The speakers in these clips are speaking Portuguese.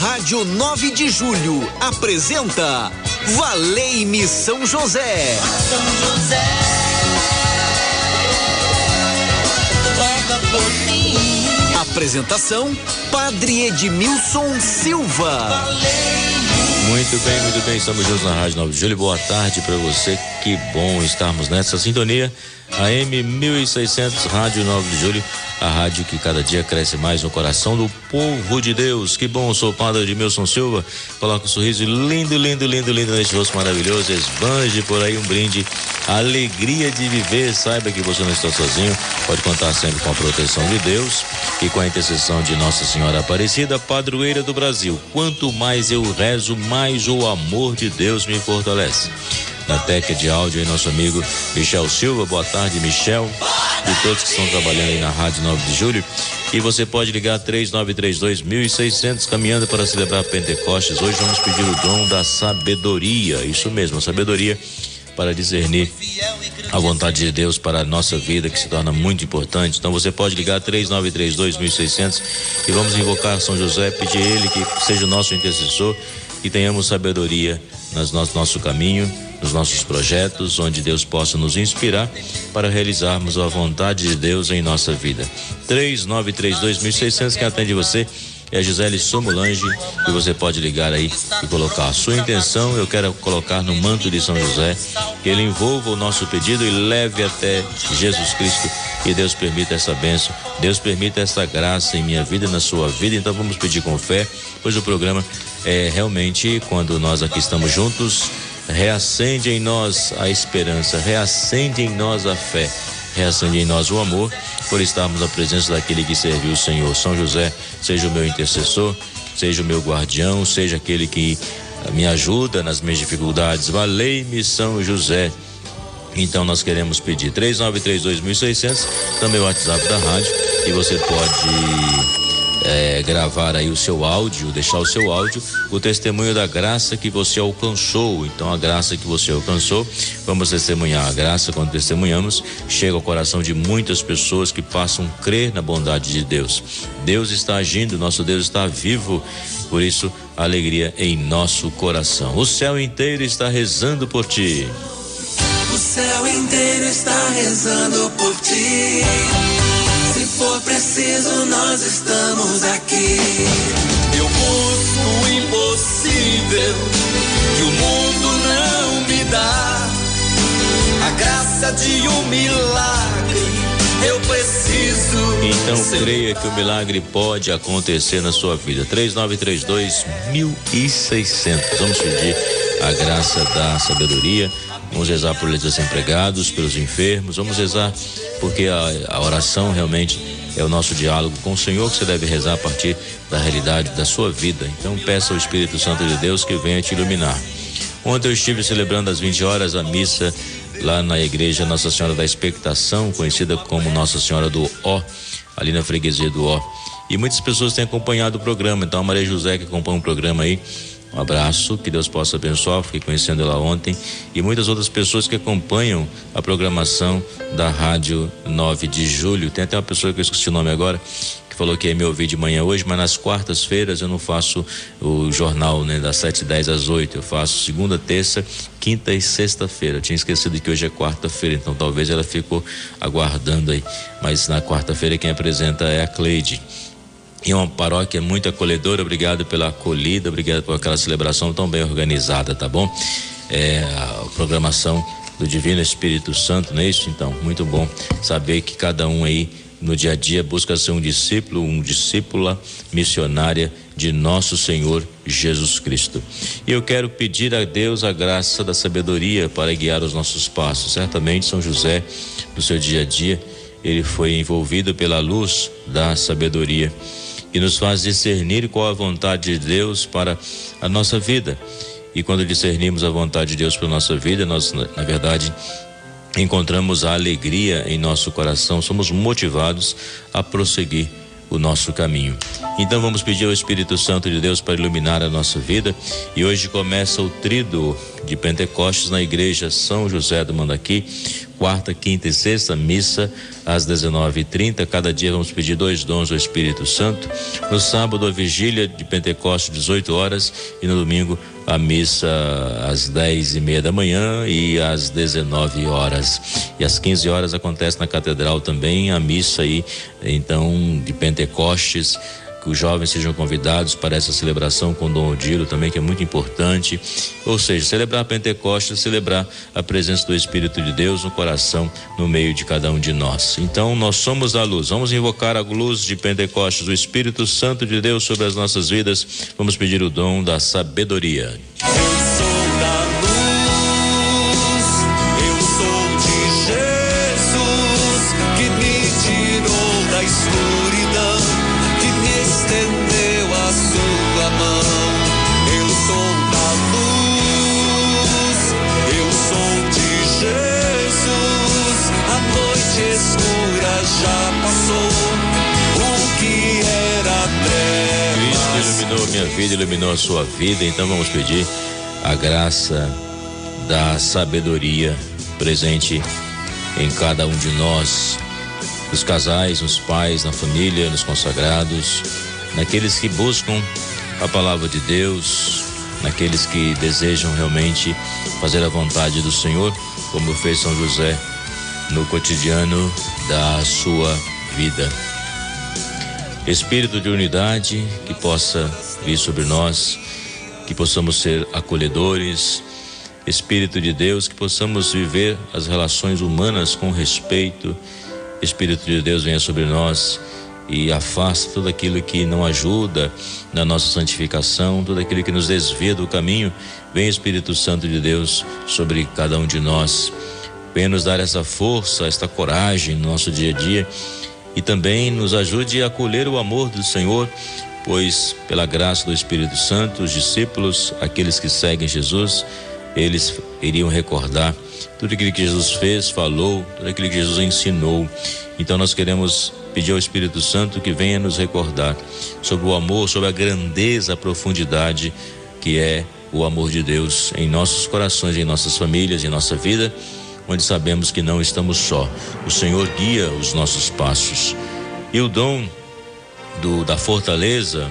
Rádio 9 de Julho apresenta Valei-me São José. São José. Apresentação: Padre Edmilson Silva. Muito bem, muito bem, estamos juntos na Rádio 9 de Julho. Boa tarde para você. Que bom estarmos nessa sintonia. AM 1600, Rádio 9 de Julho, a rádio que cada dia cresce mais no coração do povo de Deus. Que bom, sou o padre Edmilson Silva. Coloca um sorriso lindo, lindo, lindo, lindo neste rosto maravilhoso. Esbanje por aí um brinde. Alegria de viver. Saiba que você não está sozinho. Pode contar sempre com a proteção de Deus e com a intercessão de Nossa Senhora Aparecida, padroeira do Brasil. Quanto mais eu rezo, mais o amor de Deus me fortalece na técnica de áudio aí, nosso amigo Michel Silva. Boa tarde, Michel. E todos que estão trabalhando aí na Rádio 9 de Julho. E você pode ligar 3932 1600 caminhando para celebrar Pentecostes. Hoje vamos pedir o dom da sabedoria. Isso mesmo, a sabedoria para discernir a vontade de Deus para a nossa vida, que se torna muito importante. Então você pode ligar 3932 1600 e vamos invocar São José, pedir ele que seja o nosso intercessor e tenhamos sabedoria nas nosso, nosso caminho, nos nossos projetos, onde Deus possa nos inspirar para realizarmos a vontade de Deus em nossa vida. 3932.600 que atende você é a Gisele Somulange e você pode ligar aí e colocar a sua intenção. Eu quero colocar no manto de São José que ele envolva o nosso pedido e leve até Jesus Cristo. E Deus permita essa bênção, Deus permita essa graça em minha vida, na sua vida. Então vamos pedir com fé, pois o programa é realmente quando nós aqui estamos juntos, reacende em nós a esperança, reacende em nós a fé, reacende em nós o amor por estarmos na presença daquele que serviu o Senhor. São José, seja o meu intercessor, seja o meu guardião, seja aquele que me ajuda nas minhas dificuldades. Valei-me São José. Então nós queremos pedir 3932.600, também o WhatsApp da rádio, e você pode é, gravar aí o seu áudio, deixar o seu áudio, o testemunho da graça que você alcançou. Então, a graça que você alcançou, vamos testemunhar. A graça, quando testemunhamos, chega ao coração de muitas pessoas que passam a crer na bondade de Deus. Deus está agindo, nosso Deus está vivo, por isso, alegria em nosso coração. O céu inteiro está rezando por ti. O céu inteiro está rezando por ti. Se for preciso, nós estamos aqui. Eu busco o impossível que o mundo não me dá. A graça de um milagre. Eu preciso. Então creia que o milagre pode acontecer na sua vida. 3932 1600. Vamos pedir a graça da sabedoria. Vamos rezar por eles desempregados, pelos enfermos. Vamos rezar porque a, a oração realmente é o nosso diálogo com o Senhor que você deve rezar a partir da realidade da sua vida. Então peça ao Espírito Santo de Deus que venha te iluminar. Ontem eu estive celebrando às 20 horas a missa lá na igreja Nossa Senhora da Expectação, conhecida como Nossa Senhora do Ó, ali na freguesia do Ó. E muitas pessoas têm acompanhado o programa, então a Maria José que acompanha o programa aí, um abraço, que Deus possa abençoar, fiquei conhecendo ela ontem e muitas outras pessoas que acompanham a programação da Rádio 9 de Julho. Tem até uma pessoa que eu esqueci o nome agora, que falou que ia me ouvir de manhã hoje, mas nas quartas-feiras eu não faço o jornal, né, das 7 e 10 às 8. Eu faço segunda, terça, quinta e sexta-feira. Tinha esquecido que hoje é quarta-feira, então talvez ela ficou aguardando aí. Mas na quarta-feira quem apresenta é a Cleide. E uma paróquia muito acolhedora, obrigado pela acolhida, obrigado por aquela celebração tão bem organizada, tá bom? É, a programação do Divino Espírito Santo, não é isso? Então, muito bom saber que cada um aí no dia a dia busca ser um discípulo, um discípula missionária de nosso Senhor Jesus Cristo. E eu quero pedir a Deus a graça da sabedoria para guiar os nossos passos. Certamente São José, no seu dia a dia, ele foi envolvido pela luz da sabedoria que nos faz discernir qual a vontade de Deus para a nossa vida. E quando discernimos a vontade de Deus para a nossa vida, nós, na verdade, encontramos a alegria em nosso coração, somos motivados a prosseguir o nosso caminho. Então vamos pedir ao Espírito Santo de Deus para iluminar a nossa vida. E hoje começa o trido de Pentecostes na igreja São José do Mandaqui, quarta, quinta e sexta, missa às 19h30. Cada dia vamos pedir dois dons ao Espírito Santo. No sábado, a vigília de Pentecostes, 18 horas, e no domingo, a missa às 10 e meia da manhã e às 19 horas. E às 15 horas acontece na catedral também a missa aí, então, de Pentecostes que os jovens sejam convidados para essa celebração com Dom Odilo também, que é muito importante. Ou seja, celebrar Pentecostes, celebrar a presença do Espírito de Deus no coração, no meio de cada um de nós. Então, nós somos a luz. Vamos invocar a luz de Pentecostes, o Espírito Santo de Deus sobre as nossas vidas. Vamos pedir o dom da sabedoria. Vida, iluminou a sua vida. Então vamos pedir a graça da sabedoria presente em cada um de nós, nos casais, nos pais, na família, nos consagrados, naqueles que buscam a palavra de Deus, naqueles que desejam realmente fazer a vontade do Senhor, como fez São José no cotidiano da sua vida. Espírito de unidade que possa vir sobre nós, que possamos ser acolhedores, Espírito de Deus, que possamos viver as relações humanas com respeito. Espírito de Deus venha sobre nós e afasta tudo aquilo que não ajuda na nossa santificação, tudo aquilo que nos desvia do caminho. Vem Espírito Santo de Deus sobre cada um de nós. Venha nos dar essa força, esta coragem no nosso dia a dia e também nos ajude a acolher o amor do Senhor, pois pela graça do Espírito Santo, os discípulos, aqueles que seguem Jesus, eles iriam recordar tudo aquilo que Jesus fez, falou, tudo aquilo que Jesus ensinou. Então nós queremos pedir ao Espírito Santo que venha nos recordar sobre o amor, sobre a grandeza, a profundidade que é o amor de Deus em nossos corações, em nossas famílias, em nossa vida onde sabemos que não estamos só. O Senhor guia os nossos passos. E o dom do, da fortaleza,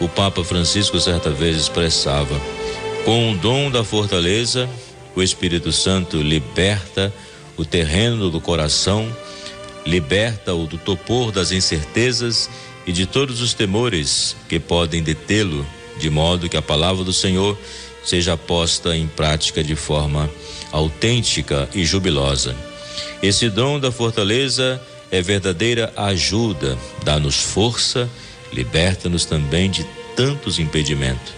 o Papa Francisco certa vez expressava: com o dom da fortaleza, o Espírito Santo liberta o terreno do coração, liberta-o do topor das incertezas e de todos os temores que podem detê-lo, de modo que a palavra do Senhor seja posta em prática de forma autêntica e jubilosa. Esse dom da fortaleza é verdadeira ajuda, dá-nos força, liberta-nos também de tantos impedimentos.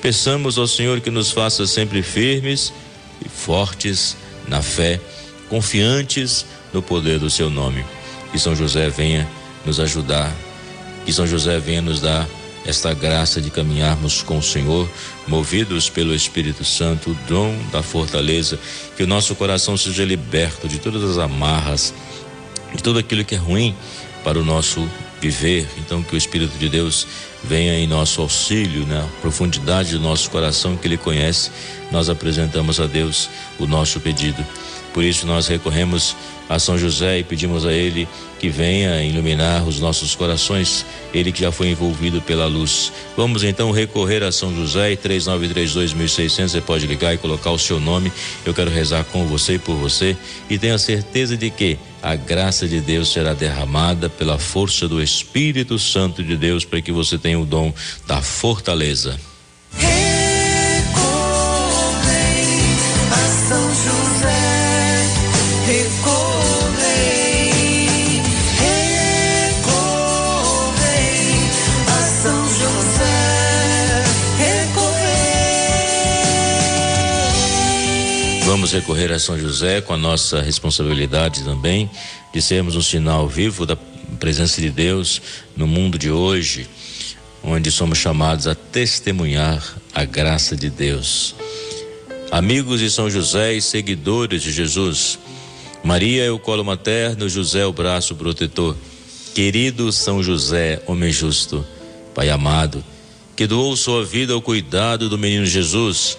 Peçamos ao Senhor que nos faça sempre firmes e fortes na fé, confiantes no poder do seu nome. Que São José venha nos ajudar, que São José venha nos dar esta graça de caminharmos com o Senhor, movidos pelo Espírito Santo, o dom da fortaleza, que o nosso coração seja liberto de todas as amarras, de tudo aquilo que é ruim para o nosso viver. Então, que o Espírito de Deus venha em nosso auxílio, na profundidade do nosso coração que Ele conhece, nós apresentamos a Deus o nosso pedido. Por isso, nós recorremos a São José e pedimos a Ele que venha iluminar os nossos corações, Ele que já foi envolvido pela luz. Vamos então recorrer a São José e 3932.600. Você pode ligar e colocar o seu nome. Eu quero rezar com você e por você e tenha certeza de que a graça de Deus será derramada pela força do Espírito Santo de Deus para que você tenha o dom da fortaleza. Vamos recorrer a São José com a nossa responsabilidade também de sermos um sinal vivo da presença de Deus no mundo de hoje, onde somos chamados a testemunhar a graça de Deus. Amigos de São José e seguidores de Jesus, Maria é o colo materno, José é o braço protetor. Querido São José, homem justo, Pai amado, que doou sua vida ao cuidado do menino Jesus,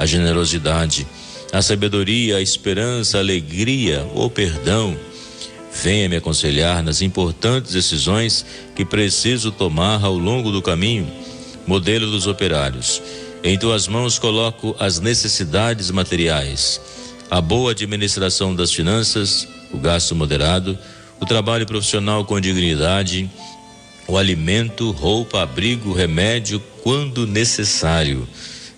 a generosidade, a sabedoria, a esperança, a alegria, o perdão. Venha me aconselhar nas importantes decisões que preciso tomar ao longo do caminho. Modelo dos operários. Em tuas mãos coloco as necessidades materiais, a boa administração das finanças, o gasto moderado, o trabalho profissional com dignidade, o alimento, roupa, abrigo, remédio, quando necessário.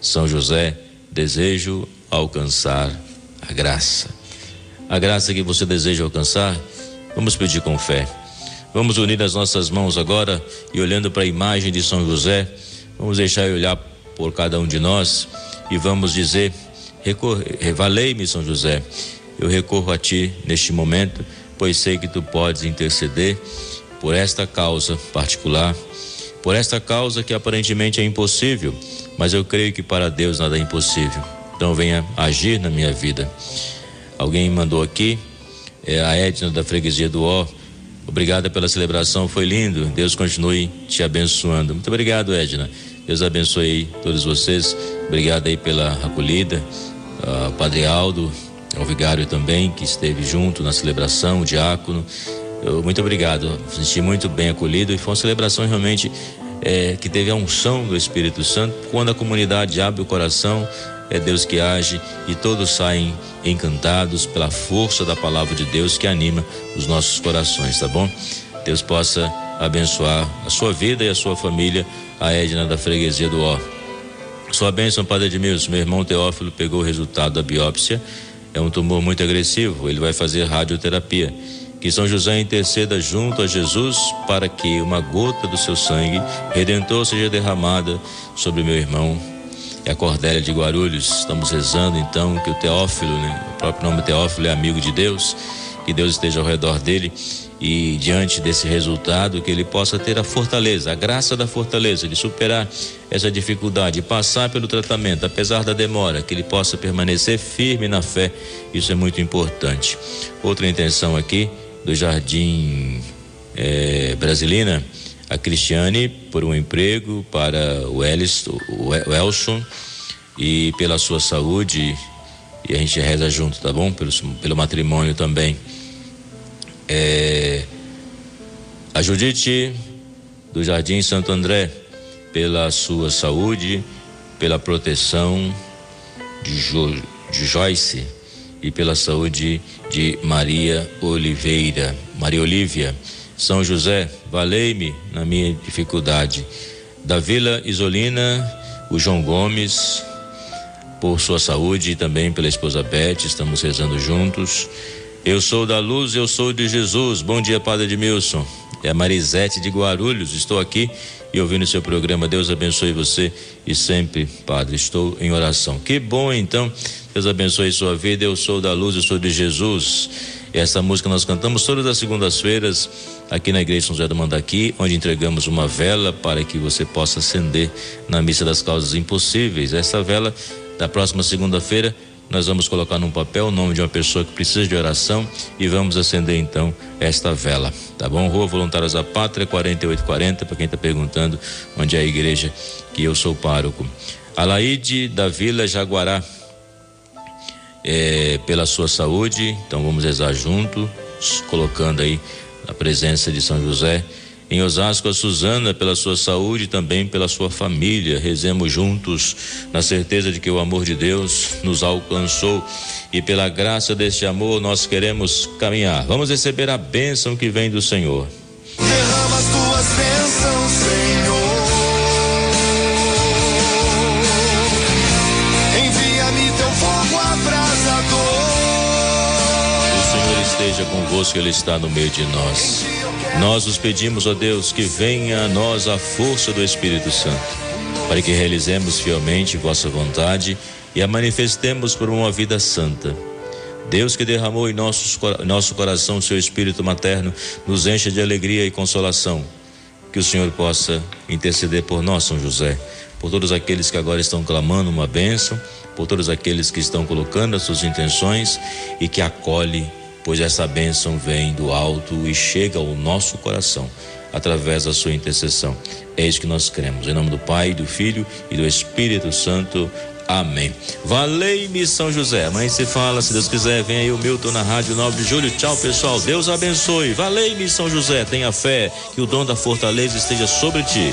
São José, desejo alcançar a graça. A graça que você deseja alcançar, vamos pedir com fé. Vamos unir as nossas mãos agora e olhando para a imagem de São José, vamos deixar ele olhar por cada um de nós e vamos dizer: Valei-me, São José, eu recorro a ti neste momento pois sei que tu podes interceder por esta causa particular, por esta causa que aparentemente é impossível, mas eu creio que para Deus nada é impossível. Então venha agir na minha vida. Alguém mandou aqui, é a Edna da freguesia do Ó. Obrigada pela celebração, foi lindo. Deus continue te abençoando. Muito obrigado, Edna. Deus abençoe todos vocês. Obrigado aí pela acolhida. Uh, Padre Aldo, ao vigário também, que esteve junto na celebração, o diácono. Eu, muito obrigado, senti muito bem acolhido e foi uma celebração realmente é, que teve a unção do Espírito Santo. Quando a comunidade abre o coração, é Deus que age e todos saem encantados pela força da palavra de Deus que anima os nossos corações, tá bom? Deus possa abençoar a sua vida e a sua família, a Edna da Freguesia do Ó. Sua bênção, Padre Edmilson. Meu irmão Teófilo pegou o resultado da biópsia é um tumor muito agressivo, ele vai fazer radioterapia. Que São José interceda junto a Jesus para que uma gota do seu sangue redentor seja derramada sobre meu irmão e a Cordélia de Guarulhos. Estamos rezando então que o Teófilo, né, o próprio nome Teófilo é amigo de Deus, que Deus esteja ao redor dele e diante desse resultado que ele possa ter a fortaleza, a graça da fortaleza de superar essa dificuldade, passar pelo tratamento, apesar da demora, que ele possa permanecer firme na fé. Isso é muito importante. Outra intenção aqui do Jardim é, Brasilina, a Cristiane por um emprego para o, Eliston, o Elson e pela sua saúde e a gente reza junto, tá bom? Pelo, pelo matrimônio também. É, a Judite do Jardim Santo André, pela sua saúde, pela proteção de, jo, de Joyce e pela saúde de Maria Oliveira, Maria Olívia. São José, valei-me na minha dificuldade. Da Vila Isolina, o João Gomes, por sua saúde e também pela esposa Beth, estamos rezando juntos. Eu sou da luz, eu sou de Jesus. Bom dia, Padre Edmilson. É a Marisete de Guarulhos. Estou aqui e ouvindo seu programa. Deus abençoe você e sempre, Padre, estou em oração. Que bom então. Deus abençoe sua vida. Eu sou da luz, eu sou de Jesus. Essa música nós cantamos todas as segundas-feiras aqui na Igreja São José do Mandaqui, onde entregamos uma vela para que você possa acender na missa das causas impossíveis. Essa vela da próxima segunda-feira nós vamos colocar num papel o nome de uma pessoa que precisa de oração e vamos acender então esta vela, tá bom? Rua Voluntários da Pátria, 4840, para quem está perguntando onde é a igreja que eu sou pároco. Alaide da Vila Jaguará, é, pela sua saúde, então vamos rezar juntos, colocando aí a presença de São José em Osasco, a Suzana, pela sua saúde e também pela sua família. Rezemos juntos, na certeza de que o amor de Deus nos alcançou e pela graça deste amor nós queremos caminhar. Vamos receber a bênção que vem do Senhor. Derrama as tuas bênçãos, abrasador. O Senhor esteja convosco, Ele está no meio de nós. Nós os pedimos, ó Deus, que venha a nós a força do Espírito Santo, para que realizemos fielmente vossa vontade e a manifestemos por uma vida santa. Deus que derramou em nossos, nosso coração o seu espírito materno, nos encha de alegria e consolação. Que o Senhor possa interceder por nós, São José, por todos aqueles que agora estão clamando uma bênção, por todos aqueles que estão colocando as suas intenções e que acolhe pois essa bênção vem do alto e chega ao nosso coração através da sua intercessão. É isso que nós cremos. Em nome do Pai, do Filho e do Espírito Santo. Amém. Valei-me São José. Mãe se fala, se Deus quiser, vem aí o Milton na Rádio 9 de Julho. Tchau, pessoal. Deus abençoe. Valei-me São José. Tenha fé que o dom da fortaleza esteja sobre ti.